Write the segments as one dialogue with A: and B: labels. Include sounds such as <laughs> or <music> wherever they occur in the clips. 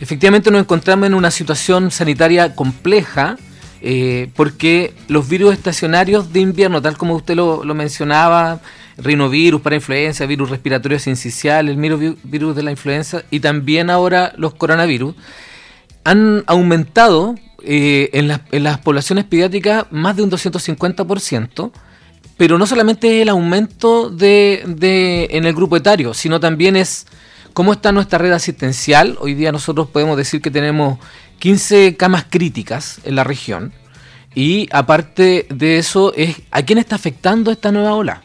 A: efectivamente nos encontramos en una situación sanitaria compleja, eh, porque los virus estacionarios de invierno, tal como usted lo, mencionaba, rinovirus para influenza, virus respiratorio sincicial, el virus de la influenza y también ahora los coronavirus, han aumentado eh, en, las poblaciones pediátricas más de un 250%, pero no solamente es el aumento de, de, en el grupo etario, sino también es cómo está nuestra red asistencial. Hoy día nosotros podemos decir que tenemos 15 camas críticas en la región. Y aparte de eso, es a quién está afectando esta nueva ola.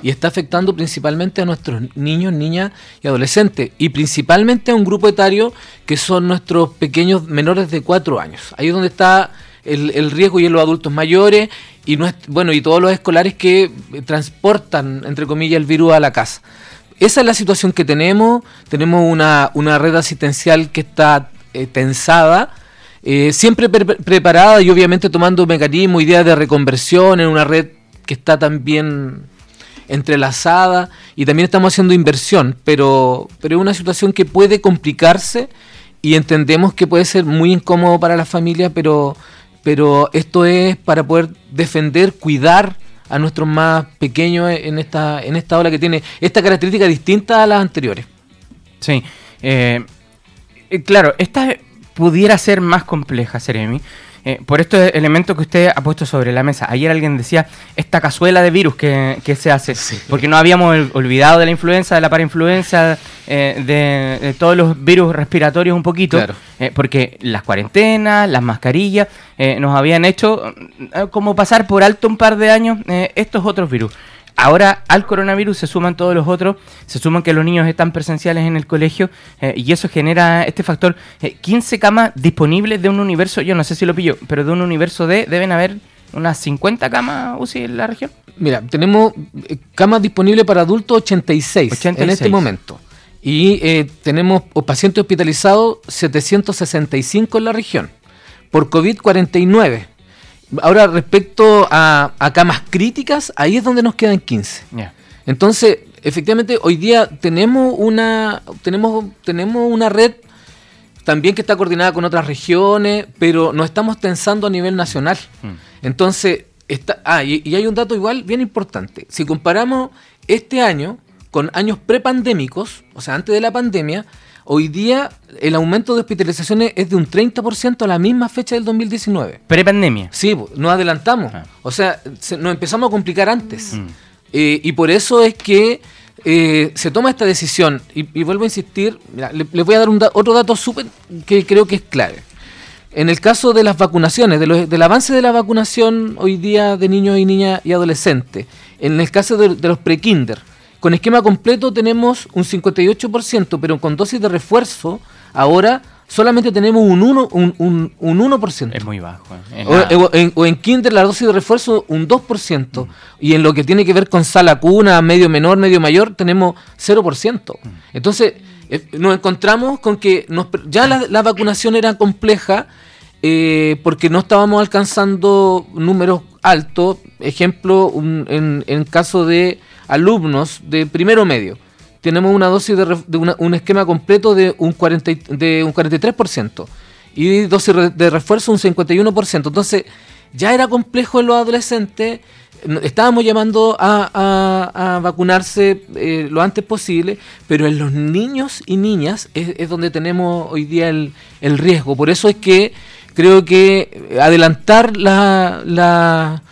A: Y está afectando principalmente a nuestros niños, niñas y adolescentes. Y principalmente a un grupo etario que son nuestros pequeños menores de 4 años. Ahí es donde está el, riesgo y en los adultos mayores y, bueno, y todos los escolares que transportan, entre comillas, el virus a la casa. Esa es la situación que tenemos. Tenemos una, red asistencial que está eh, tensada, eh, siempre preparada y obviamente tomando mecanismos, ideas de reconversión en una red que está también entrelazada y también estamos haciendo inversión, pero, pero es una situación que puede complicarse y entendemos que puede ser muy incómodo para la familia, pero, pero esto es para poder defender, cuidar a nuestros más pequeños en esta, en esta ola que tiene esta característica distinta a las anteriores.
B: Sí, eh, eh, claro, esta pudiera ser más compleja, Seremi. Eh, por estos elementos que usted ha puesto sobre la mesa. Ayer alguien decía esta cazuela de virus que, se hace, porque no habíamos olvidado de la influenza, de la parainfluenza, eh, de, todos los virus respiratorios un poquito, eh, porque las cuarentenas, las mascarillas, nos habían hecho como pasar por alto un par de años estos otros virus. Ahora al coronavirus se suman todos los otros, se suman que los niños están presenciales en el colegio eh, y eso genera este factor. 15 eh, camas disponibles de un universo, yo no sé si lo pillo, pero de un universo de deben haber unas 50 camas UCI en la región.
A: Mira, tenemos eh, camas disponibles para adultos 86, en este momento. Y tenemos pacientes hospitalizados 765 en la región. Por COVID 49. Ahora, respecto a, camas críticas, ahí es donde nos quedan 15. Entonces, efectivamente, hoy día tenemos una, tenemos, tenemos una red también que está coordinada con otras regiones, pero no estamos tensando a nivel nacional. Mm. Entonces, está, ah, y, y, hay un dato igual bien importante. Si comparamos este año con años prepandémicos, o sea, antes de la pandemia, Hoy día el aumento de hospitalizaciones es de un 30% a la misma fecha del 2019.
B: ¿Prepandemia?
A: Sí, nos adelantamos. Ah. O sea, nos empezamos a complicar antes. Mm. Eh, y por eso es que eh, se toma esta decisión. Y, vuelvo a insistir, les voy a dar un otro dato súper que creo que es clave. En el caso de las vacunaciones, del avance de la vacunación hoy día de niños y niñas y adolescentes, en el caso de, de los prekinder, con esquema completo tenemos un 58%, pero con dosis de refuerzo ahora solamente tenemos un 1%. Un, un, 1%.
B: Es muy bajo.
A: Eh, o, en, Kinder la dosis de refuerzo un 2%. Mm. Y en lo que tiene que ver con sala cuna, medio menor, medio mayor, tenemos 0%. Mm. Entonces, eh, nos encontramos con que ya la, vacunación era compleja eh, porque no estábamos alcanzando números altos. Ejemplo, en, en caso de alumnos de primero medio, tenemos una dosis de, un esquema completo de un, 40, de un 43% y dosis de refuerzo un 51%. Entonces, ya era complejo en los adolescentes. Estábamos llamando a, vacunarse eh, lo antes posible, pero en los niños y niñas es, donde tenemos hoy día el, riesgo. Por eso es que creo que adelantar la, la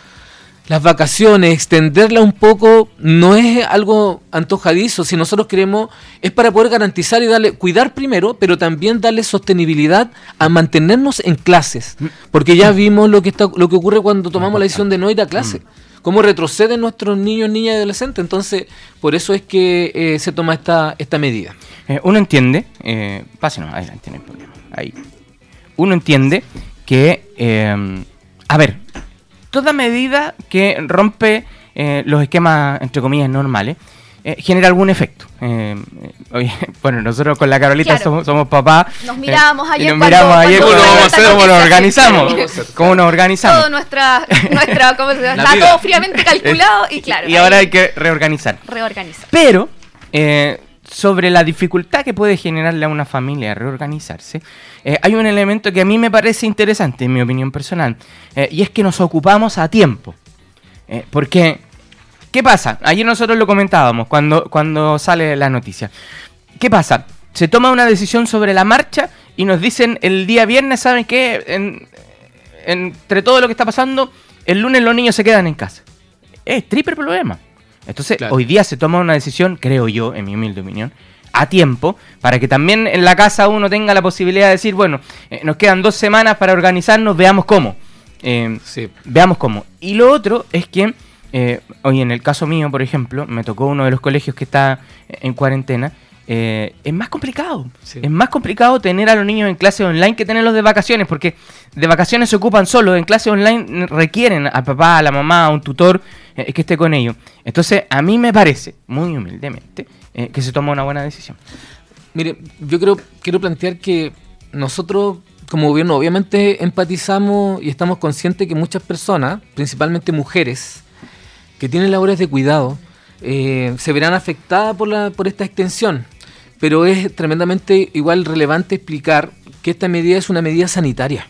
A: las vacaciones, extenderla un poco, no es algo antojadizo. Si nosotros queremos, es para poder garantizar y darle, cuidar primero, pero también darle sostenibilidad a mantenernos en clases. Porque ya vimos lo que, está, lo que ocurre cuando tomamos la decisión de no ir a clase. Cómo retroceden nuestros niños, niñas y adolescentes. Entonces, por eso es que eh, se toma esta, esta medida.
B: Eh, uno entiende, eh, pásenos adelante, no hay problema. Ahí. Uno entiende que, eh, a ver, toda medida que rompe eh, los esquemas, entre comillas, normales, eh, genera algún efecto. Eh, <laughs> bueno, nosotros con la Carolita somos, somos papás.
C: Nos mirábamos ayer.
B: nos miramos ayer <laughs> cómo, nos organizamos. ¿Cómo nos organizamos?
C: Todo nuestra, nuestra ¿cómo se llama? Está todo fríamente <laughs> calculado y claro.
B: Y ahora hay que reorganizar.
C: Reorganizar.
B: Pero sobre la dificultad que puede generarle a una familia reorganizarse, eh, hay un elemento que a mí me parece interesante, en mi opinión personal, eh, y es que nos ocupamos a tiempo. Eh, porque, ¿qué pasa? Ayer nosotros lo comentábamos cuando, cuando sale la noticia. ¿Qué pasa? Se toma una decisión sobre la marcha y nos dicen el día viernes, ¿saben qué? En- entre todo lo que está pasando, el lunes los niños se quedan en casa. Es triple problema. Entonces,
A: Claro.
B: hoy día se toma una decisión, creo yo, en mi humilde opinión, a tiempo, para que también en la casa uno tenga la posibilidad de decir, bueno, eh, nos quedan dos semanas para organizarnos, veamos cómo. Eh,
A: Sí.
B: Veamos cómo. Y lo otro es que, eh, hoy en el caso mío, por ejemplo, me tocó uno de los colegios que está en cuarentena. Eh, es más complicado.
A: Sí.
B: Es más complicado tener a los niños en clase online que tenerlos de vacaciones, porque de vacaciones se ocupan solo, en clase online requieren al papá, a la mamá, a un tutor eh, que esté con ellos. Entonces, a mí me parece, muy humildemente, eh, que se toma una buena decisión.
A: Mire, yo creo, quiero plantear que nosotros como gobierno obviamente empatizamos y estamos conscientes que muchas personas, principalmente mujeres, que tienen labores de cuidado, eh, se verán afectadas por, la, por esta extensión. Pero es tremendamente igual relevante explicar que esta medida es una medida sanitaria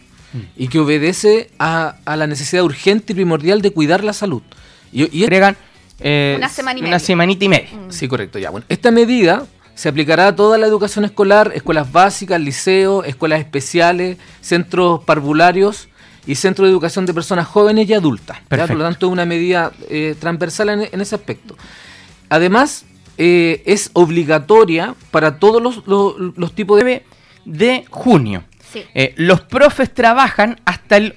A: y que obedece a, a la necesidad urgente y primordial de cuidar la salud. Y, y
B: Agregan eh,
C: Una semana y
B: una
C: media.
B: semanita y media.
A: Sí, correcto, ya. Bueno, esta medida se aplicará a toda la educación escolar, escuelas básicas, liceos, escuelas especiales, centros parvularios y centros de educación de personas jóvenes y adultas. Por lo tanto, es una medida eh, transversal en, en ese aspecto. Además, eh, es obligatoria para todos los, los- los tipos de...
B: 9 de junio.
C: Sí.
B: Eh, los profes trabajan hasta el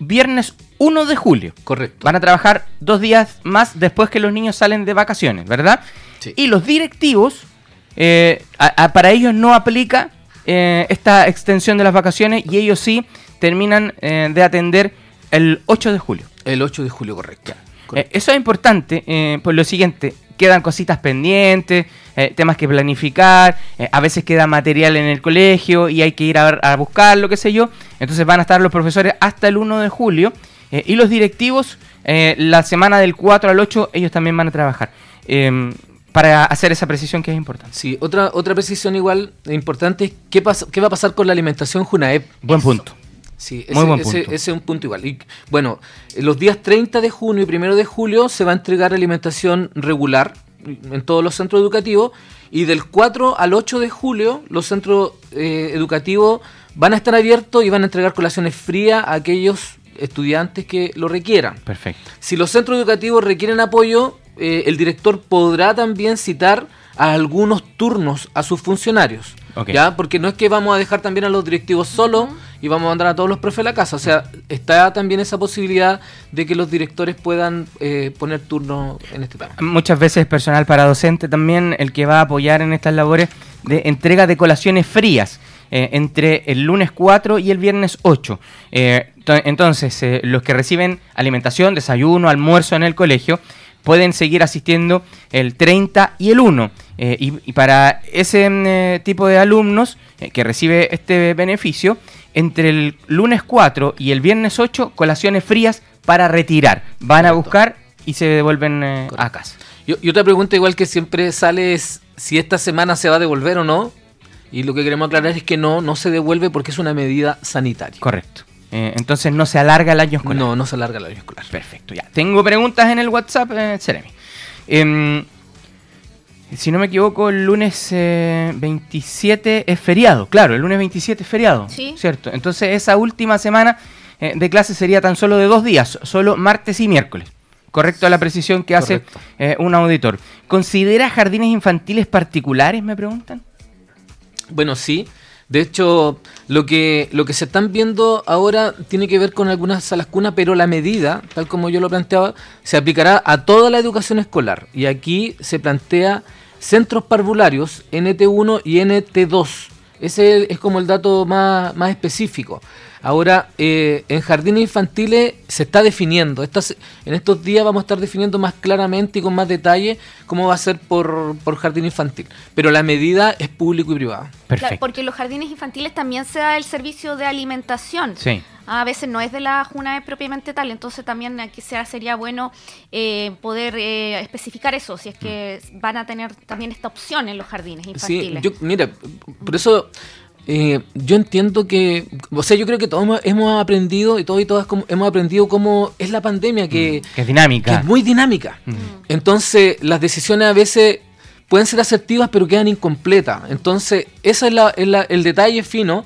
B: viernes 1 de julio.
A: Correcto.
B: Van a trabajar dos días más después que los niños salen de vacaciones, ¿verdad?
A: Sí.
B: Y los directivos, eh, a- a- para ellos no aplica eh, esta extensión de las vacaciones y ellos sí terminan eh, de atender el 8 de julio.
A: El 8 de julio, correcto. Correcto.
B: eso es importante eh, por lo siguiente, quedan cositas pendientes, eh, temas que planificar, eh, a veces queda material en el colegio y hay que ir a, a buscarlo, qué sé yo. Entonces van a estar los profesores hasta el 1 de julio eh, y los directivos eh, la semana del 4 al 8 ellos también van a trabajar. eh, para hacer esa precisión que es importante.
A: Sí, otra, otra precisión igual importante es qué, pasa, qué va a pasar con la alimentación Junaep.
B: Buen punto.
A: Sí,
B: Muy
A: ese,
B: buen
A: ese-
B: punto.
A: ese es un punto igual. Y, bueno, en los días 30 de junio y 1 de julio se va a entregar alimentación regular en todos los centros educativos y del 4 al 8 de julio los centros eh, educativos van a estar abiertos y van a entregar colaciones frías a aquellos estudiantes que lo requieran.
B: Perfecto.
A: Si los centros educativos requieren apoyo, eh, el director podrá también citar a algunos turnos a sus funcionarios.
B: Ok.
A: ¿Ya? Porque no es que vamos a dejar también a los directivos solos y vamos a mandar a todos los profes a la casa. O sea, está también esa posibilidad de que los directores puedan eh, poner turno en este tema.
B: Muchas veces personal para docente también el que va a apoyar en estas labores de entrega de colaciones frías eh, entre el lunes 4 y el viernes 8. Eh, to- entonces, eh, los que reciben alimentación, desayuno, almuerzo en el colegio, pueden seguir asistiendo el 30 y el 1. Eh, y, y para ese mm, eh, tipo de alumnos eh, que recibe este beneficio, entre el lunes 4 y el viernes 8, colaciones frías para retirar. Van a buscar y se devuelven a casa.
A: Y, y otra pregunta igual que siempre sale es si esta semana se va a devolver o no. Y lo que queremos aclarar es que no, no se devuelve porque es una medida sanitaria.
B: Correcto. Entonces no se alarga el año escolar.
A: No, no se alarga el año escolar.
B: Perfecto, ya. Tengo preguntas en el WhatsApp, eh, Seremi. Si no me equivoco, el lunes eh, 27 es feriado. Claro, el lunes 27 es feriado.
C: Sí.
B: Cierto. Entonces esa última semana eh, de clase sería tan solo de dos días, solo martes y miércoles. Correcto a la precisión que hace eh, un auditor. ¿Considera jardines infantiles particulares, me preguntan?
A: Bueno, sí. De hecho, lo que, lo que se están viendo ahora tiene que ver con algunas salas cuna, pero la medida, tal como yo lo planteaba, se aplicará a toda la educación escolar. Y aquí se plantea centros parvularios NT1 y NT2. Ese es como el dato más, más específico. Ahora, eh, en jardines infantiles se está definiendo. Estas- en estos días vamos a estar definiendo más claramente y con más detalle cómo va a ser por, por jardín infantil. Pero la medida es público y privada.
C: Claro,
B: Perfecto.
C: porque en los jardines infantiles también se da el servicio de alimentación.
B: Sí.
C: A veces no es de la Junae propiamente tal, entonces también aquí sea- sería bueno eh, poder eh, especificar eso, si es que van a tener también esta opción en los jardines
A: Sí,
C: infantiles.
A: yo, mira, por eso eh, yo entiendo que, o sea, yo creo que todos hemos, hemos aprendido y todos y todas como- hemos aprendido cómo es la pandemia, que,
B: Que es dinámica.
A: que es muy dinámica.
B: Mm.
A: Entonces, las decisiones a veces pueden ser asertivas, pero quedan incompletas. Entonces, ese es, la- es la- el detalle fino.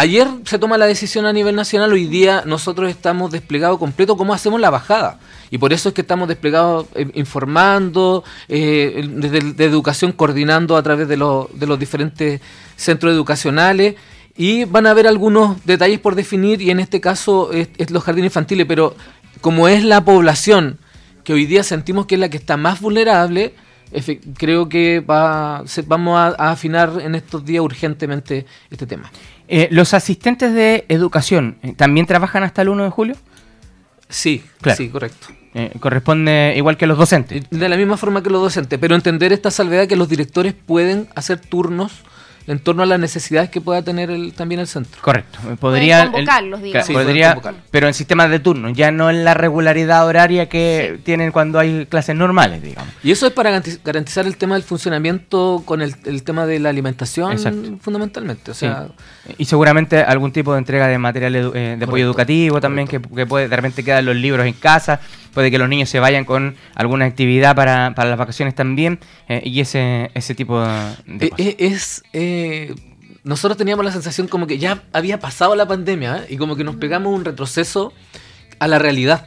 A: Ayer se toma la decisión a nivel nacional, hoy día nosotros estamos desplegados completo cómo hacemos la bajada. Y por eso es que estamos desplegados eh, informando, eh, desde educación coordinando a través de, los- de los diferentes centros educacionales. Y van a haber algunos detalles por definir, y en este caso es, los jardines infantiles, pero como es la población que hoy día sentimos que es la que está más vulnerable, creo que va, se- vamos a afinar en estos días urgentemente este tema.
B: Eh, ¿Los asistentes de educación eh, también trabajan hasta el 1 de julio?
A: Sí,
B: Claro.
A: sí, correcto.
B: Eh, corresponde igual que los docentes.
A: De la misma forma que los docentes, pero entender esta salvedad que los directores pueden hacer turnos en torno a las necesidades que pueda tener el, también el centro.
B: Correcto. Podría,
C: convocarlos, digamos.
A: Sí,
B: podría,
A: convocarlos.
B: pero en sistemas de turno, ya no en la regularidad horaria que tienen cuando hay clases normales, digamos.
A: Y eso es para garantiz- garantizar el tema del funcionamiento con el, el tema de la alimentación
B: Exacto.
A: fundamentalmente. O
B: Sí.
A: sea,
B: Y seguramente algún tipo de entrega de material edu- eh, de apoyo
A: Correcto,
B: educativo también, que, que puede de repente quedan los libros en casa, puede que los niños se vayan con alguna actividad para, para las vacaciones también, eh, y ese, ese tipo de,
A: Eh,
B: cosas.
A: eh, es eh, nosotros teníamos la sensación como que ya había pasado la pandemia ¿eh? y como que nos pegamos un retroceso a la realidad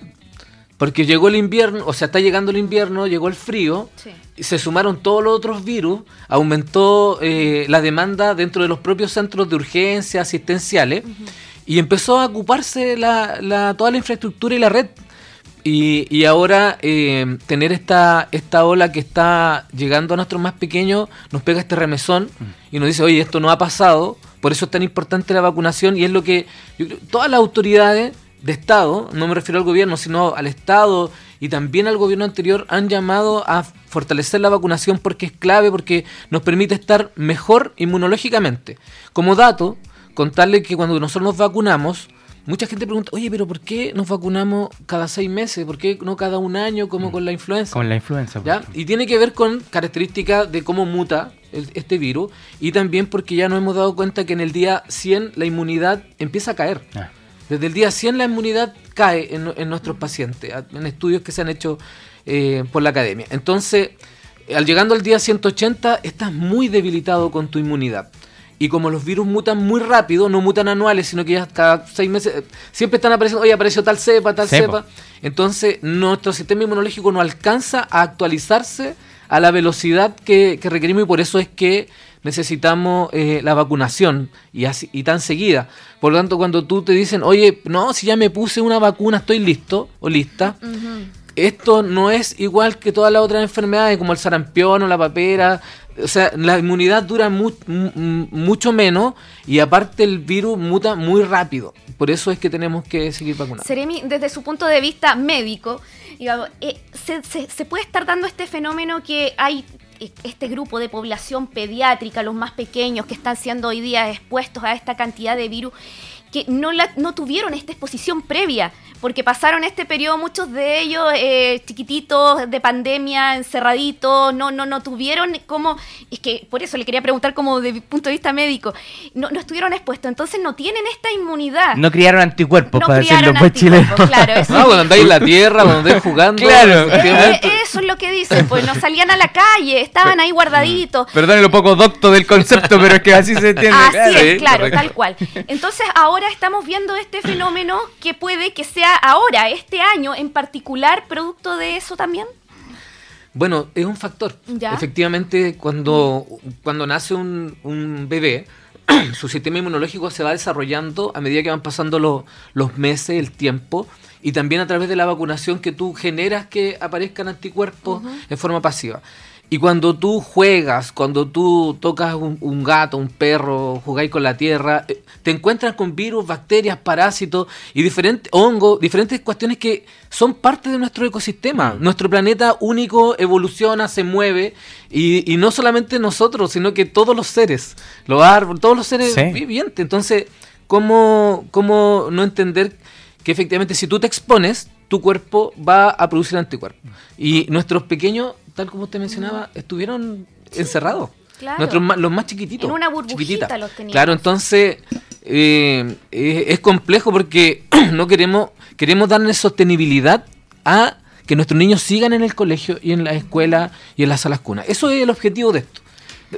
A: porque llegó el invierno o sea está llegando el invierno llegó el frío
C: Sí.
A: y se sumaron todos los otros virus aumentó eh, la demanda dentro de los propios centros de urgencia asistenciales y empezó a ocuparse la, la- toda la infraestructura y la red y, y ahora eh, tener esta, esta ola que está llegando a nuestros más pequeños nos pega este remesón y nos dice, oye, esto no ha pasado, por eso es tan importante la vacunación y es lo que yo creo, todas las autoridades de Estado, no me refiero al gobierno, sino al Estado y también al gobierno anterior, han llamado a fortalecer la vacunación porque es clave, porque nos permite estar mejor inmunológicamente. Como dato, contarle que cuando nosotros nos vacunamos, Mucha gente pregunta, oye, pero ¿por qué nos vacunamos cada seis meses? ¿Por qué no cada un año como con la influenza?
B: Con la influenza.
A: ¿Ya? Y tiene que ver con características de cómo muta el- este virus y también porque ya nos hemos dado cuenta que en el día 100 la inmunidad empieza a caer.
B: Ah.
A: Desde el día 100 la inmunidad cae en, en nuestros pacientes, en estudios que se han hecho eh, por la academia. Entonces, al llegando al día 180, estás muy debilitado con tu inmunidad. Y como los virus mutan muy rápido, no mutan anuales, sino que ya cada seis meses, siempre están apareciendo, oye, apareció tal cepa, tal
B: Cepa.
A: cepa. Entonces, nuestro sistema inmunológico no alcanza a actualizarse a la velocidad que, que requerimos y por eso es que necesitamos eh, la vacunación y, así, y tan seguida. Por lo tanto, cuando tú te dicen, oye, no, si ya me puse una vacuna, estoy listo o lista, esto no es igual que todas las otras enfermedades como el sarampión o la papera. O sea, la inmunidad dura mu- mu- mucho menos y aparte el virus muta muy rápido. Por eso es que tenemos que seguir vacunando.
C: Seremi, desde su punto de vista médico, digamos, eh, se, se- se puede estar dando este fenómeno que hay eh, este grupo de población pediátrica, los más pequeños, que están siendo hoy día expuestos a esta cantidad de virus, que no, la, no tuvieron esta exposición previa, porque pasaron este periodo muchos de ellos eh, chiquititos, de pandemia, encerraditos, no, no, no tuvieron como, es que por eso le quería preguntar como de punto de vista médico, no, no estuvieron expuestos, entonces no tienen esta inmunidad.
B: No criaron anticuerpos,
C: No
B: para decirlo
C: criaron
B: pues chileno.
C: claro, <laughs> eso.
A: No, cuando andáis en la tierra, cuando andáis jugando.
B: Claro.
C: Eh, eso es lo que dicen, pues no salían a la calle, estaban ahí guardaditos.
B: Perdón lo poco docto del concepto, pero es que así se entiende.
C: Así
B: claro.
C: es,
A: Sí,
C: claro,
A: correcto.
C: tal cual. Entonces ahora estamos viendo este fenómeno que puede que sea ahora, este año en particular, producto de eso también.
A: Bueno, es un factor.
C: Ya.
A: Efectivamente, cuando, cuando nace un, un bebé, <clears throat> su sistema inmunológico se va desarrollando a medida que van pasando lo- los meses, el tiempo, y también a través de la vacunación que tú generas que aparezcan anticuerpos en forma pasiva. Y cuando tú juegas, cuando tú tocas un, un gato, un perro, jugáis con la tierra, eh, te encuentras con virus, bacterias, parásitos y diferentes hongos, diferentes cuestiones que son parte de nuestro ecosistema. Nuestro planeta único evoluciona, se mueve y, y no solamente nosotros, sino que todos los seres, los árboles, todos los seres
B: Sí.
A: vivientes. Entonces, cómo, cómo no entender que efectivamente si tú te expones, tu cuerpo va a producir anticuerpos. Y nuestros pequeños, tal como usted mencionaba, estuvieron encerrados.
C: Claro.
A: Nuestros los más chiquititos.
C: En una burbujita
A: chiquititas.
C: los teníamos.
A: Claro, entonces eh, eh, es complejo porque <clears throat> no queremos, queremos darle sostenibilidad a que nuestros niños sigan en el colegio y en la escuela y en las salas cunas. Eso es el objetivo de esto.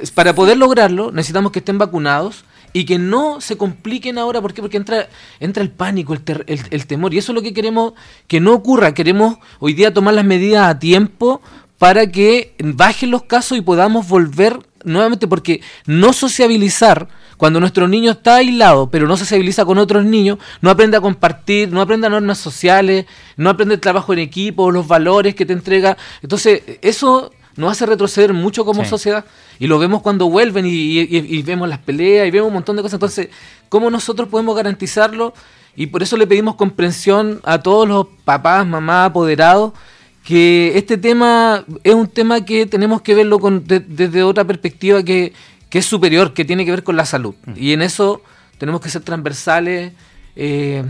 A: Es- Para poder lograrlo necesitamos que estén vacunados y que no se compliquen ahora. ¿Por qué? Porque entra, entra el pánico, el, ter- el- el temor. Y eso es lo que queremos que no ocurra. Queremos hoy día tomar las medidas a tiempo para que bajen los casos y podamos volver nuevamente. Porque no sociabilizar, cuando nuestro niño está aislado, pero no sociabiliza con otros niños, no aprende a compartir, no aprende normas sociales, no aprende el trabajo en equipo, los valores que te entrega. Entonces, eso nos hace retroceder mucho como
B: Sí.
A: sociedad y lo vemos cuando vuelven y, y- y vemos las peleas y vemos un montón de cosas. Entonces, ¿cómo nosotros podemos garantizarlo? Y por eso le pedimos comprensión a todos los papás, mamás, apoderados, que este tema es un tema que tenemos que verlo con- de- desde otra perspectiva que, que es superior, que tiene que ver con la salud. Y en eso tenemos que ser transversales eh,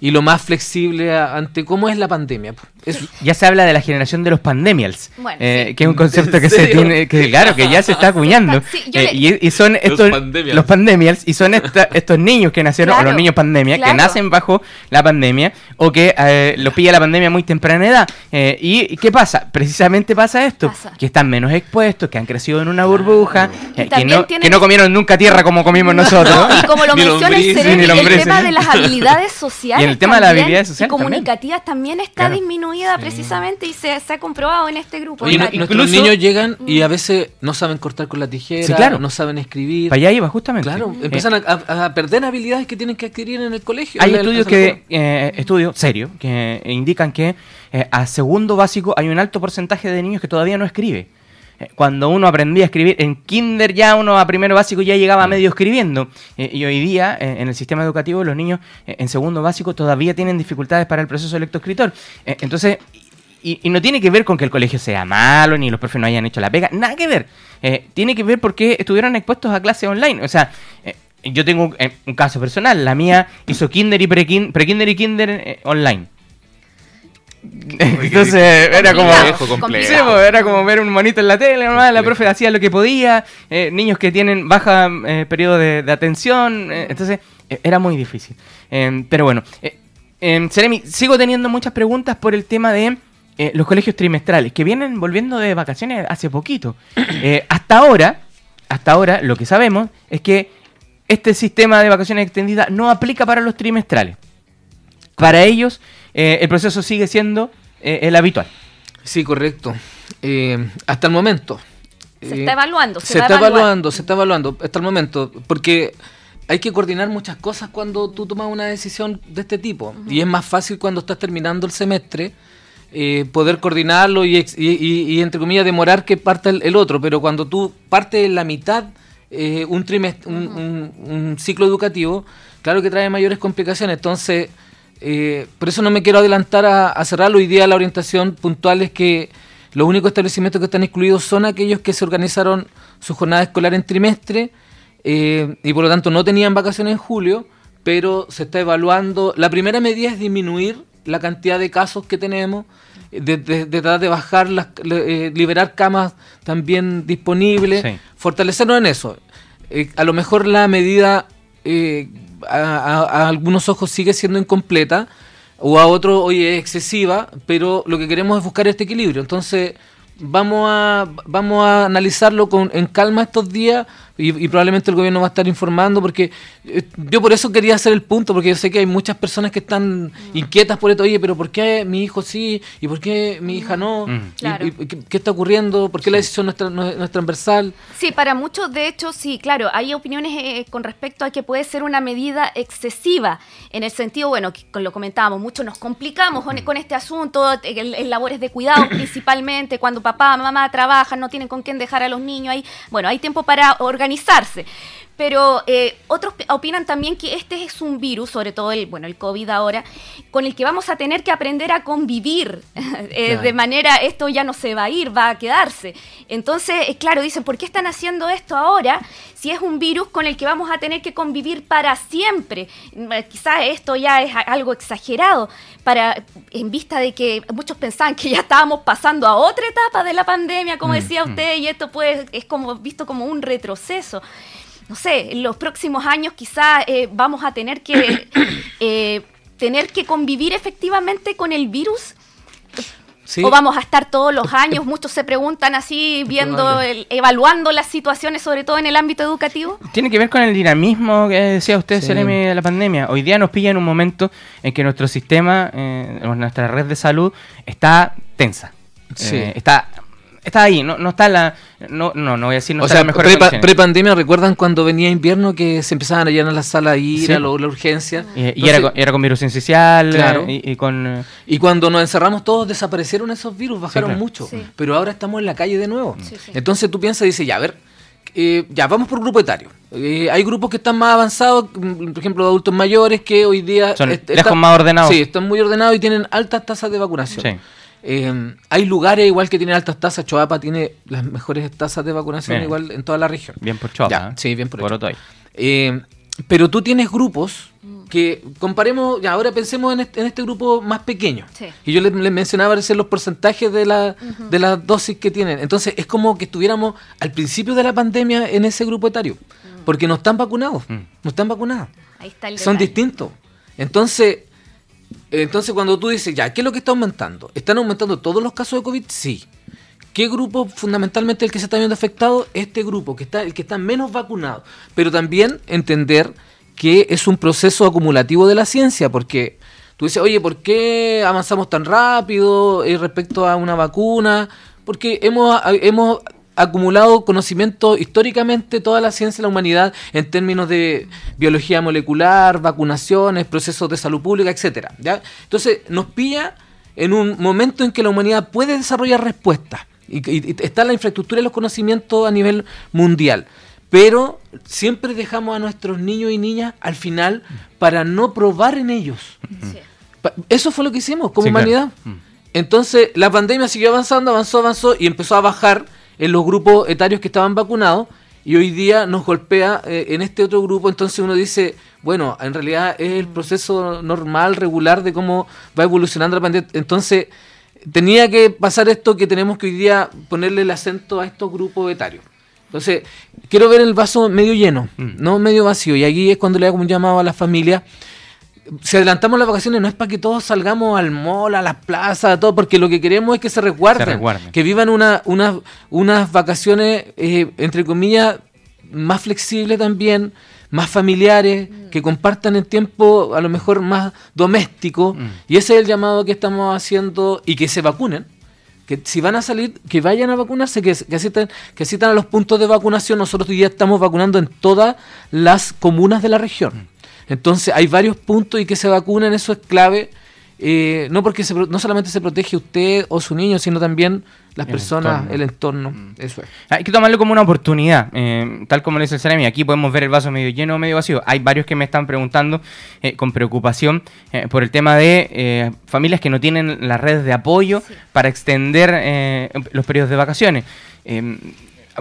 A: y lo más flexible ante cómo es la pandemia. Es-
B: Ya se habla de la generación de los pandemials,
C: Bueno,
B: eh,
C: sí.
B: que es un concepto
A: ¿En
B: que se tiene, que claro, que ya se está acuñando. <laughs>
C: Sí,
B: Eh,
C: le-
B: y, y son estos
A: pandemials.
B: los pandemials y son esta- <laughs> estos niños que nacieron, o los niños pandemia, que nacen bajo la pandemia o que eh, los pilla la pandemia a muy temprana edad. Eh, y, qué pasa? Precisamente pasa esto,
C: Pasa.
B: que están menos expuestos, que han crecido en una burbuja, eh, que, no,
C: tienen-
B: que no comieron nunca tierra como comimos nosotros.
C: No, y como lo <laughs> menciona el el tema de las habilidades sociales.
B: Y el tema de las habilidades sociales
C: y comunicativas también, está
B: Claro.
C: Precisamente y se, se ha comprobado en este grupo.
A: Oye,
C: etario.
A: nuestros niños llegan y a veces no saben cortar con la tijera,
B: Sí, claro.
A: no saben escribir.
B: Para allá iba justamente.
A: Claro,
B: Eh,
A: empiezan a, a- a perder habilidades que tienen que adquirir en el colegio.
B: Hay estudios que eh, estudios serios que indican que eh, a segundo básico hay un alto porcentaje de niños que todavía no escribe. Eh, Cuando uno aprendía a escribir, en kinder ya uno a primero básico ya llegaba medio escribiendo. Eh, y hoy día, eh, en el sistema educativo, los niños eh, en segundo básico todavía tienen dificultades para el proceso lectoescritor. Eh, entonces, y, y no tiene que ver con que el colegio sea malo, ni los profes no hayan hecho la pega, nada que ver. Tiene que ver porque estuvieron expuestos a clases online. O sea, yo tengo un, un caso personal. La mía hizo kinder y pre-kin- pre-kinder y kinder eh, online. Entonces era como... Sí, pues, era como ver un monito en la tele, normal, la profe hacía lo que podía, eh, niños que tienen baja eh, periodo de, de atención, eh, entonces eh, era muy difícil. Eh, pero bueno, eh, Seremi, sigo teniendo muchas preguntas por el tema de los colegios trimestrales, que vienen volviendo de vacaciones hace poquito. <coughs> Hasta ahora, hasta ahora, lo que sabemos es que este sistema de vacaciones extendidas no aplica para los trimestrales. Para ellos, eh, el proceso sigue siendo eh, el habitual.
A: Sí, correcto. Eh, hasta el momento.
C: Se
A: eh,
C: está evaluando, se,
A: Se,
C: va a
A: está evaluando, se está evaluando hasta el momento. Porque hay que coordinar muchas cosas cuando tú tomas una decisión de este tipo. Y es más fácil cuando estás terminando el semestre. eh, poder coordinarlo y, y- y- y, entre comillas demorar que parta el, el otro, pero cuando tú partes en la mitad eh, un, trimest- un, un- un ciclo educativo, claro que trae mayores complicaciones. Entonces, eh, por eso no me quiero adelantar a, a cerrarlo. Hoy día la orientación puntual es que los únicos establecimientos que están excluidos son aquellos que se organizaron su jornada escolar en trimestre eh, y por lo tanto no tenían vacaciones en julio, pero se está evaluando. La primera medida es disminuir la cantidad de casos que tenemos, eh, de, de- de tratar de bajar, las, eh, liberar camas también disponibles,
B: Sí.
A: fortalecernos en eso. Eh, a lo mejor la medida eh, a, algunos ojos sigue siendo incompleta o a otros hoy es excesiva, pero lo que queremos es buscar este equilibrio. Entonces vamos a vamos a analizarlo con en calma estos días y, y probablemente el gobierno va a estar informando porque eh, yo por eso quería hacer el punto porque yo sé que hay muchas personas que están inquietas por esto. Oye pero por qué mi hijo sí y por qué mi hija no
B: Mm.
A: ¿Y-
C: Claro.
A: y, qué, qué está ocurriendo por qué la decisión no es, no es- no es transversal
C: Sí, para muchos, de hecho, sí, claro, hay opiniones eh, con respecto a que puede ser una medida excesiva, en el sentido, bueno, que lo comentábamos, muchos nos complicamos con, con este asunto, en, en labores de cuidado <coughs> principalmente, cuando papá, mamá trabajan, no tienen con quién dejar a los niños ahí, bueno, hay tiempo para organizarse. Pero eh, otros opinan también que este es un virus, sobre todo el, bueno, el COVID ahora, con el que vamos a tener que aprender a convivir. <laughs> Eh, de manera, esto ya no se va a ir, va a quedarse. Entonces, claro, dicen, ¿por qué están haciendo esto ahora si es un virus con el que vamos a tener que convivir para siempre? Quizás esto ya es algo exagerado, para, en vista de que muchos pensaban que ya estábamos pasando a otra etapa de la pandemia, como mm, decía mm. usted, y esto pues, es como visto como un retroceso no sé, en los próximos años quizá eh, vamos a tener que <coughs> eh, tener que convivir efectivamente con el virus. O vamos a estar todos los años, muchos se preguntan así, viendo, evaluando las situaciones, sobre todo en el ámbito educativo.
B: Tiene que ver con el dinamismo que decía usted, sí. de la pandemia. Hoy día nos pilla en un momento en que nuestro sistema, eh, nuestra red de salud, está tensa. está está ahí, no, no está la. No, no, no voy a decir no
A: o sea, pre-pandemia, ¿recuerdan cuando venía invierno que se empezaban a llenar las salas y ir a la urgencia?
B: Y, era, con, era, con virus incisional claro. y, con. Eh,
A: y cuando nos encerramos todos, desaparecieron esos virus, bajaron mucho. Pero ahora estamos en la calle de nuevo. Entonces tú piensas y dices, ya, a ver. Eh, ya, vamos por grupo etario. Eh, hay grupos que están más avanzados, mm, por ejemplo, adultos mayores que hoy día...
B: Son están, más ordenados.
A: Sí, están muy ordenados y tienen altas tasas de vacunación. Sí. Eh, hay lugares igual que tienen altas tasas. Choapa tiene las mejores tasas de vacunación igual en toda la región.
B: Bien por Choapa.
A: ¿eh? Sí, bien por, por eh, Pero tú tienes grupos que comparemos, ya ahora pensemos en este, grupo más pequeño. Y yo les, mencionaba recién los porcentajes de, la, de las dosis que tienen. Entonces es como que estuviéramos al principio de la pandemia en ese grupo etario. Mm. Porque no están vacunados. Mm. No están vacunados. Son distintos. Entonces, entonces, cuando tú dices, ya, ¿qué es lo que está aumentando? ¿Están aumentando todos los casos de COVID? Sí. ¿Qué grupo fundamentalmente el que se está viendo afectado? Este grupo, que está, el que está menos vacunado. Pero también entender que es un proceso acumulativo de la ciencia, porque tú dices, oye, ¿por qué avanzamos tan rápido eh, respecto a una vacuna? Porque hemos, hemos acumulado conocimiento históricamente toda la ciencia de la humanidad en términos de biología molecular, vacunaciones, procesos de salud pública, etcétera. ¿ya? Entonces nos pilla en un momento en que la humanidad puede desarrollar respuestas y, está la infraestructura y los conocimientos a nivel mundial. Pero siempre dejamos a nuestros niños y niñas al final para no probar en ellos. Eso fue lo que hicimos como humanidad. Mm. Entonces la pandemia siguió avanzando, avanzó, avanzó y empezó a bajar en los grupos etarios que estaban vacunados y hoy día nos golpea eh, en este otro grupo, entonces uno dice, bueno, en realidad es el proceso normal, regular de cómo va evolucionando la pandemia. Entonces, tenía que pasar esto que tenemos que hoy día ponerle el acento a estos grupos etarios. Entonces, quiero ver el vaso medio lleno, mm. no medio vacío. Y aquí es cuando le hago un llamado a la familia si adelantamos las vacaciones no es para que todos salgamos al mall, a las plazas, a todo, porque lo que queremos es que se resguarden, que vivan una, unas vacaciones, eh, entre comillas, más flexibles también, más familiares, mm. que compartan el tiempo a lo mejor más doméstico, mm. y ese es el llamado que estamos haciendo, y que se vacunen, que si van a salir, que vayan a vacunarse, que, que, asistan, que asistan a los puntos de vacunación, nosotros hoy día estamos vacunando en todas las comunas de la región. Mm. Entonces hay varios puntos y que se vacunen, eso es clave. Eh, no porque no solamente se protege usted o su niño, sino también las personas, el entorno. Mm. Eso es.
B: Hay que tomarlo como una oportunidad, eh, tal como le dice el Ceremi. Aquí podemos ver el vaso medio lleno o medio vacío. Hay varios que me están preguntando eh, con preocupación por el tema de familias que no tienen las redes de apoyo para extender los periodos de vacaciones.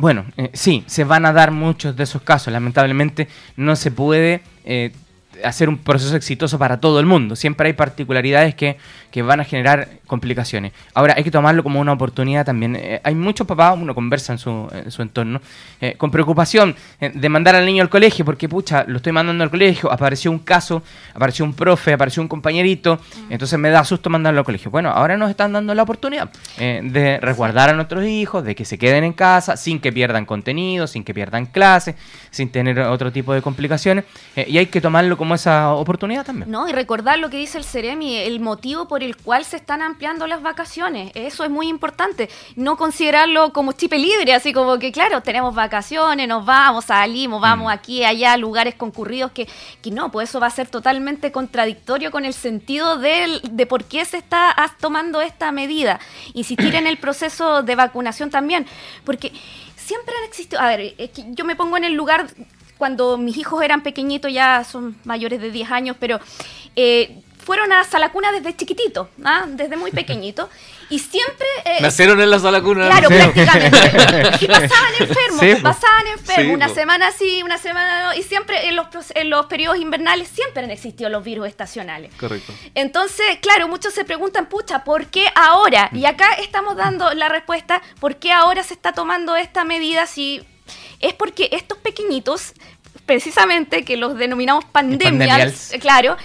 B: bueno, sí, se van a dar muchos de esos casos. Lamentablemente no se puede hacer un proceso exitoso para todo el mundo. Siempre hay particularidades que, que van a generar complicaciones. Ahora, hay que tomarlo como una oportunidad también. Eh, hay muchos papás, uno conversa en su, en su entorno, eh, con preocupación eh, de mandar al niño al colegio, porque, pucha, lo estoy mandando al colegio, apareció un caso, apareció un profe, apareció un compañerito, mm. entonces me da susto mandarlo al colegio. Bueno, ahora nos están dando la oportunidad de resguardar a nuestros hijos, de que se queden en casa, sin que pierdan contenido, sin que pierdan clases, sin tener otro tipo de complicaciones, y hay que tomarlo como esa oportunidad también.
C: No, y recordar lo que dice el Ceremi, el motivo por el cual se están ampliando las vacaciones. Eso es muy importante. No considerarlo como chip libre, así como que, claro, tenemos vacaciones, nos vamos, salimos, vamos mm. aquí, allá, lugares concurridos, que, que no, pues eso va a ser totalmente contradictorio con el sentido de, de por qué se está tomando esta medida. Insistir en el proceso de vacunación también, porque siempre han existido, a ver, es que yo me pongo en el lugar cuando mis hijos eran pequeñitos, ya son mayores de 10 años, pero eh, fueron a sala cuna desde chiquitito, ¿ah? desde muy pequeñito. <laughs> Y siempre...
A: Eh, Nacieron en la sala cuna.
C: Claro, prácticamente. <laughs> y pasaban enfermos, pasaban enfermos, una semana sí, una semana no. Y siempre en los, en los periodos invernales siempre han existido los virus estacionales.
A: Correcto.
C: Entonces, claro, muchos se preguntan, pucha, ¿por qué ahora? Y acá estamos dando la respuesta, ¿por qué ahora se está tomando esta medida si es porque estos pequeñitos precisamente que los denominamos pandemias, claro,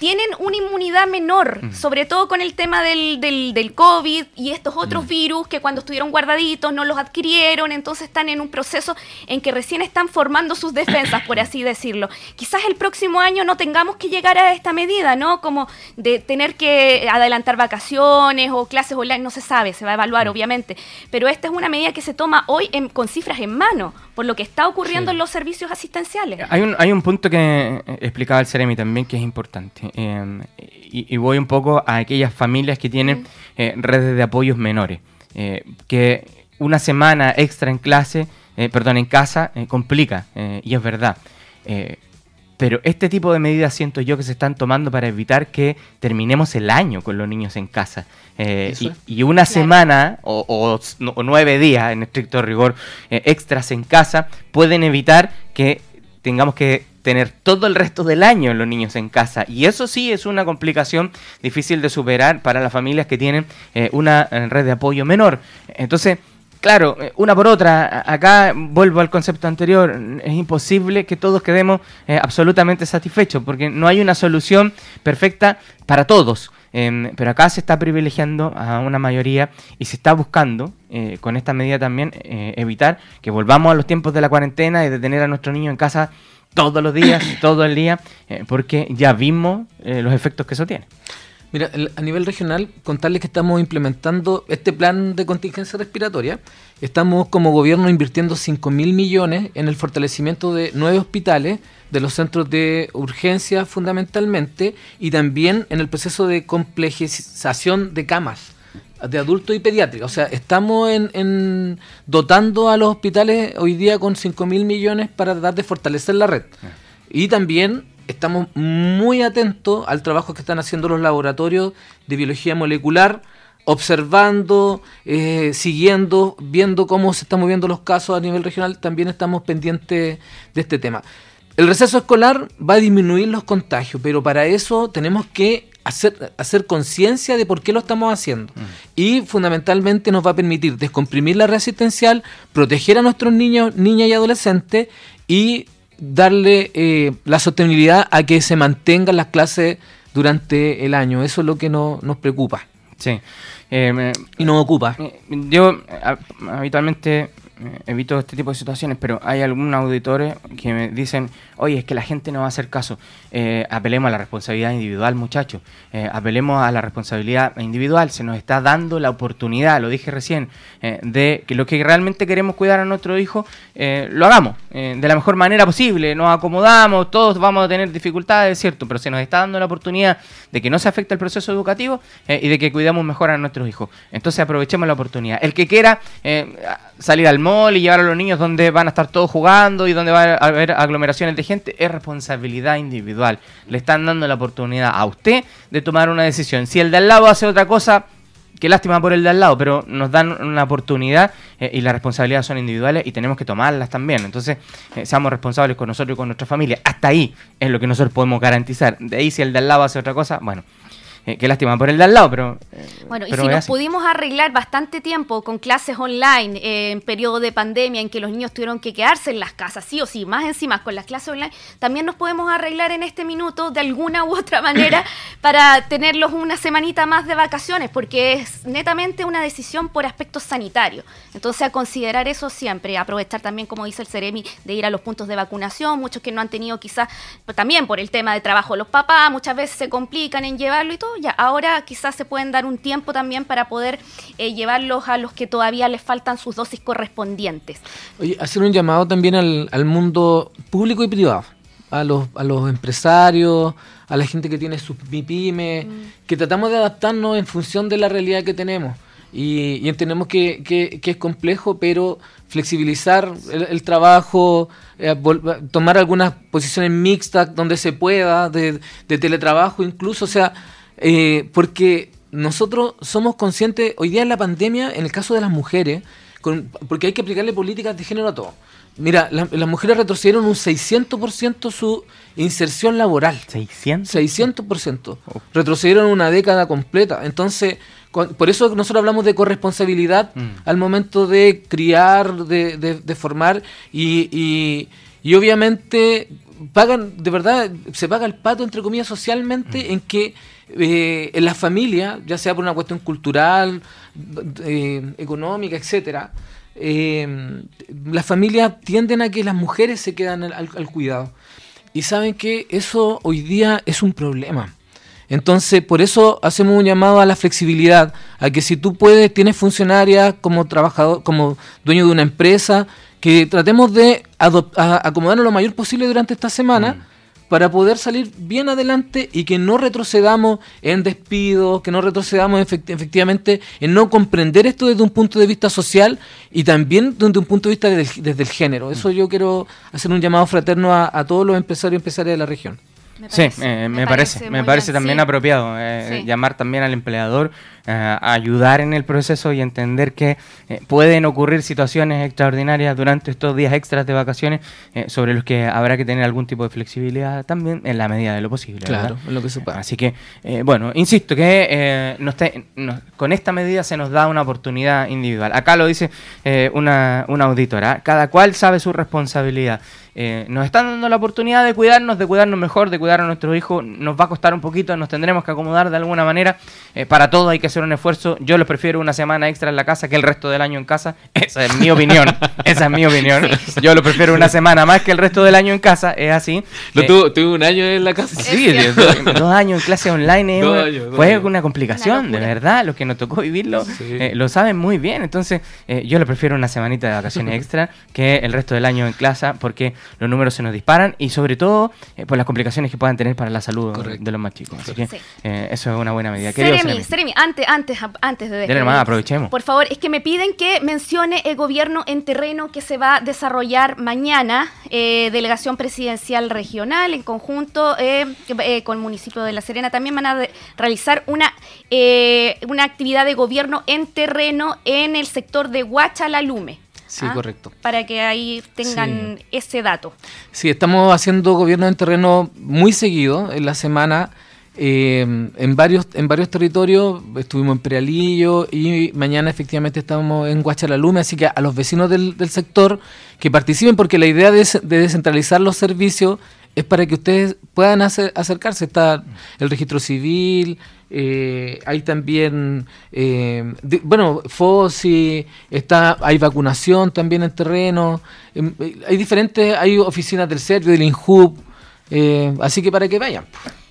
C: tienen una inmunidad menor, sobre todo con el tema del, del, COVID y estos otros virus que cuando estuvieron guardaditos no los adquirieron, entonces están en un proceso en que recién están formando sus defensas, por <coughs> así decirlo. Quizás el próximo año no tengamos que llegar a esta medida, ¿no? Como de tener que adelantar vacaciones o clases online, no se sabe, se va a evaluar obviamente, pero esta es una medida que se toma hoy con cifras en mano, por lo que está ocurriendo en los servicios asistenciales.
B: Hay un, hay un punto que explicaba el Ceremi también que es importante. Em, y, voy un poco a aquellas familias que tienen eh, redes de apoyos menores, eh, que una semana extra en clase, eh, perdón, en casa, complica, y es verdad. pero este tipo de medidas siento yo que se están tomando para evitar que terminemos el año con los niños en casa. y, una semana o, o, nueve días, en estricto rigor, extras en casa, pueden evitar que tengamos que tener todo el resto del año los niños en casa. Y eso sí es una complicación difícil de superar para las familias que tienen eh, una eh, red de apoyo menor. Entonces, claro, eh, una por otra, acá vuelvo al concepto anterior, es imposible que todos quedemos absolutamente satisfechos porque no hay una solución perfecta para todos. Em, pero acá se está privilegiando a una mayoría y se está buscando, con esta medida también, evitar que volvamos a los tiempos de la cuarentena y de tener a nuestro niño en casa todos los días, <coughs> todo el día, eh, porque ya vimos eh, los efectos que eso tiene.
A: Mira, a nivel regional, contarles que estamos implementando este plan de contingencia respiratoria. Estamos como gobierno invirtiendo 5 mil millones en el fortalecimiento de nueve hospitales, de los centros de urgencia fundamentalmente, y también en el proceso de complejización de camas de adultos y pediátricos. O sea, estamos en, dotando a los hospitales hoy día con 5 mil millones para tratar de fortalecer la red. Y también estamos muy atentos al trabajo que están haciendo los laboratorios de biología molecular, observando, eh, siguiendo, viendo cómo se están moviendo los casos a nivel regional. También estamos pendientes de este tema. El receso escolar va a disminuir los contagios, pero para eso tenemos que hacer, hacer conciencia de por qué lo estamos haciendo. Mm. Y fundamentalmente nos va a permitir descomprimir la resistencial, proteger a nuestros niños, niñas y adolescentes y darle eh, la sostenibilidad a que se mantengan las clases durante el año. Eso es lo que nos preocupa.
B: Sí.
A: Eh, y nos ocupa.
B: Eh, yo habitualmente evito este tipo de situaciones, pero hay algunos auditores que me dicen, oye, es que la gente no va a hacer caso. Eh, apelemos a la responsabilidad individual, muchachos. Eh, apelemos a la responsabilidad individual. Se nos está dando la oportunidad, lo dije recién, eh, de que lo que realmente queremos cuidar a nuestro hijo, lo hagamos de la mejor manera posible. Nos acomodamos, todos vamos a tener dificultades, es cierto, pero se nos está dando la oportunidad de que no se afecte el proceso educativo y de que cuidamos mejor a nuestros hijos. Entonces aprovechemos la oportunidad. El que quiera salir al y llevar a los niños donde van a estar todos jugando y donde va a haber aglomeraciones de gente, es responsabilidad individual. Le están dando la oportunidad a usted de tomar una decisión. Si el de al lado hace otra cosa, qué lástima por el de al lado, pero nos dan una oportunidad eh, y las responsabilidades son individuales y tenemos que tomarlas también. Entonces, eh, seamos responsables con nosotros y con nuestra familia. Hasta ahí es lo que nosotros podemos garantizar. De ahí, si el de al lado hace otra cosa, bueno, eh, qué lástima por el de al lado, pero...
C: Eh, bueno, y si nos pudimos arreglar bastante tiempo con clases online eh, en periodo de pandemia en que los niños tuvieron que quedarse en las casas, sí o sí, más encima con las clases online, también nos podemos arreglar en este minuto de alguna u otra <laughs> manera para tenerlos una semanita más de vacaciones, porque es netamente una decisión por aspectos sanitarios. Entonces, a considerar eso siempre, aprovechar también, como dice el Ceremi, de ir a los puntos de vacunación, muchos que no han tenido quizás, también por el tema de trabajo los papás, muchas veces se complican en llevarlo y todo ya ahora quizás se pueden dar un tiempo también para poder eh, llevarlos a los que todavía les faltan sus dosis correspondientes.
A: Oye, hacer un llamado también al, mundo público y privado, a los, a los empresarios, a la gente que tiene sus pymes, mm. que tratamos de adaptarnos en función de la realidad que tenemos. Y, entendemos que, que, es complejo, pero flexibilizar el, trabajo, eh, tomar algunas posiciones mixtas donde se pueda, de, teletrabajo incluso, o sea, eh, porque nosotros somos conscientes, hoy día en la pandemia, en el caso de las mujeres, porque hay que aplicarle políticas de género a todo. Mira, las mujeres retrocedieron un 600% su inserción laboral.
B: ¿600?
A: 600%. Retrocedieron una década completa. Entonces, por eso nosotros hablamos de corresponsabilidad mm. al momento de criar, de, formar y, y, obviamente pagan, de verdad, se paga el pato, entre comillas, socialmente mm. en que eh, en la familia, ya sea por una cuestión cultural, eh, económica, etcétera, eh, las familias tienden a que las mujeres se quedan al, cuidado. Y saben que eso hoy día es un problema. Entonces, por eso hacemos un llamado a la flexibilidad, a que si tú puedes, tienes funcionaria como trabajador, como dueño de una empresa, que tratemos de acomodarnos lo mayor posible durante esta semana mm. Para poder salir bien adelante y que no retrocedamos en despidos, que no retrocedamos efectivamente en no comprender esto desde un punto de vista social y también desde un punto de vista desde el género. Eso mm. yo quiero hacer un llamado fraterno a, a todos los empresarios y empresarias de la región
B: sí, me, parece, me parece también apropiado eh, llamar también al empleador eh, a ayudar en el proceso y entender que eh, pueden ocurrir situaciones extraordinarias durante estos días extras de vacaciones sobre los que habrá que tener algún tipo de flexibilidad también en la medida de lo posible.
A: Claro, en lo que se pueda.
B: Así que, bueno, insisto que con esta medida se nos da una oportunidad individual. Acá lo dice una, una auditora, cada cual sabe su responsabilidad. Eh, nos están dando la oportunidad de cuidarnos, de cuidarnos mejor, de cuidar a nuestros hijos. Nos va a costar un poquito, nos tendremos que acomodar de alguna manera. Eh, para todo hay que hacer un esfuerzo. Yo les prefiero una semana extra en la casa que el resto del año en casa. Esa es mi opinión. <laughs> Esa es mi opinión. Yo lo prefiero una semana más que el resto del año en casa. Es así.
A: ¿Lo eh, tuve, un año en la casa?
B: Sí, <laughs> dos, años en clase online. fue una complicación, de verdad. Los que nos tocó vivirlo lo saben muy bien. Entonces, yo le prefiero una semanita de vacaciones <laughs> extra que el resto del año en clase porque los números se nos disparan y sobre todo eh, por las complicaciones que puedan tener para la salud de los más chicos. Así que eh, eso es una buena medida.
C: Seremi, Seremi, antes, antes, antes de
B: despedir, aprovechemos.
C: Por favor, es que me piden que mencione el gobierno en terreno que se va a desarrollar mañana, eh, delegación presidencial regional en conjunto con el municipio de La Serena. También van a realizar una, una actividad de gobierno en terreno en el sector de Huachalalume.
A: Sí, ¿ah? correcto.
C: Para que ahí tengan ese dato.
A: Sí, estamos haciendo gobierno en terreno muy seguido en la semana. Eh, en varios en varios territorios estuvimos en Prealillo y mañana efectivamente estamos en Guachalalume, así que a los vecinos del, sector que participen porque la idea de, de descentralizar los servicios es para que ustedes puedan acercarse. Está el registro civil, eh, hay también, eh, bueno, FOSI, está, hay vacunación también en terreno, em, hay diferentes, hay oficinas del Servio, del INJUB, eh, así que para que vayan.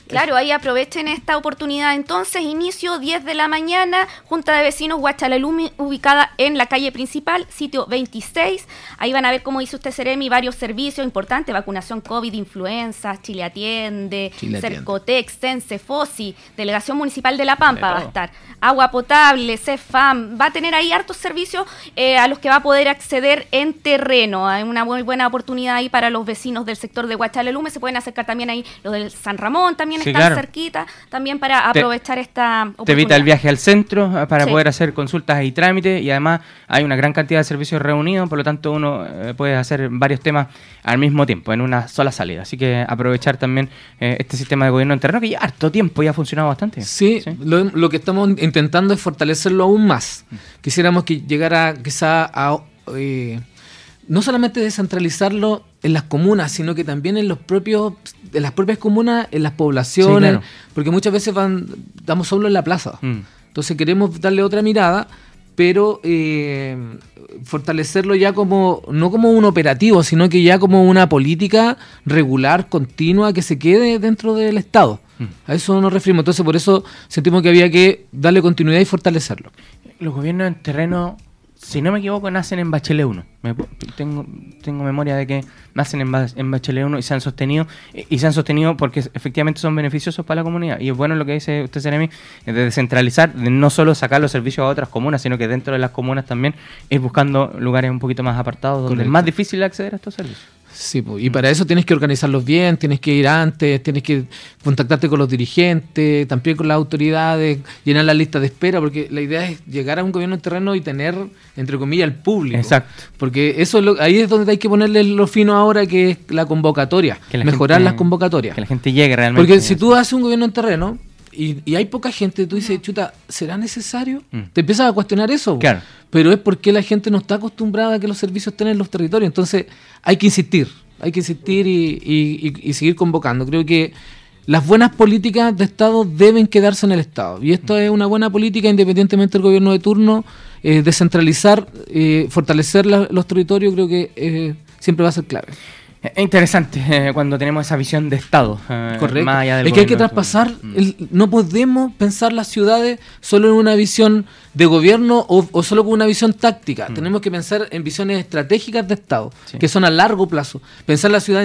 C: Claro, ahí aprovechen esta oportunidad. Entonces, inicio 10 de la mañana, Junta de Vecinos Huachalalumi, ubicada en la calle principal, sitio 26. Ahí van a ver, como dice usted, Seremi, varios servicios importantes, vacunación COVID, influenza, Chile Atiende, Cercotex, Fosi, Delegación Municipal de La Pampa va a estar, agua potable, CEFAM, va a tener ahí hartos servicios eh, a los que va a poder acceder en terreno. Hay una muy buena oportunidad ahí para los vecinos del sector de Huachalalume, se pueden acercar también ahí los del San Ramón también estar cerquita, también para aprovechar esta
B: oportunidad. Te evita el viaje al centro ah, para poder hacer consultas y trámites y además hay una gran cantidad de servicios reunidos, por lo tanto uno eh, puede hacer varios temas al mismo tiempo, en una sola salida. Así que aprovechar también eh, este sistema de gobierno interno que ya harto tiempo ya ha funcionado bastante.
A: Sí, Lo, que estamos intentando es fortalecerlo aún más. Mm. Quisiéramos que llegara quizá a... Eh, no solamente descentralizarlo en las comunas, sino que también en los propios, en las propias comunas, en las poblaciones, porque muchas veces van, damos solo en la plaza. Mm. Entonces queremos darle otra mirada, pero eh, fortalecerlo ya como, no como un operativo, sino que ya como una política regular, continua, que se quede dentro del Estado. Mm. A eso nos referimos. Entonces por eso sentimos que había que darle continuidad y fortalecerlo.
B: Los gobiernos en terreno si no me equivoco, nacen en Bachelet 1. tengo, tengo memoria de que nacen en, en Bachelet 1 y se han sostenido. Y, se han sostenido porque efectivamente son beneficiosos para la comunidad. Y es bueno lo que dice usted, Seremi, de descentralizar, de no solo sacar los servicios a otras comunas, sino que dentro de las comunas también ir buscando lugares un poquito más apartados donde es más difícil acceder a estos servicios.
A: Sí, y para eso tienes que organizarlos bien, tienes que ir antes, tienes que contactarte con los dirigentes, también con las autoridades, llenar la lista de espera, porque la idea es llegar a un gobierno terreno y tener, entre comillas, el público.
B: Exacto.
A: Porque eso ahí es donde hay que ponerle lo fino ahora, que es la convocatoria, mejorar las convocatorias.
B: Que la gente llegue realmente.
A: Porque si tú haces un gobierno en terreno, y, hay poca gente, tú dices, chuta, ¿será necesario? Mm. Te empiezas a cuestionar eso.
B: Claro.
A: Pero es porque la gente no está acostumbrada a que los servicios estén en los territorios. Entonces hay que insistir, hay que insistir y, seguir convocando. Creo que las buenas políticas de Estado deben quedarse en el Estado. Y esto es una buena política independientemente del gobierno de turno. Eh, descentralizar, eh, fortalecer los territorios, creo que eh, siempre va a ser clave.
B: Es interesante eh, cuando tenemos esa visión de Estado.
A: Eh, Correcto. es que hay que traspasar, mm. no podemos pensar las ciudades solo en una visión de gobierno o, solo con una visión táctica. Mm. Tenemos que pensar en visiones estratégicas de Estado, que son a largo plazo. Pensar la ciudad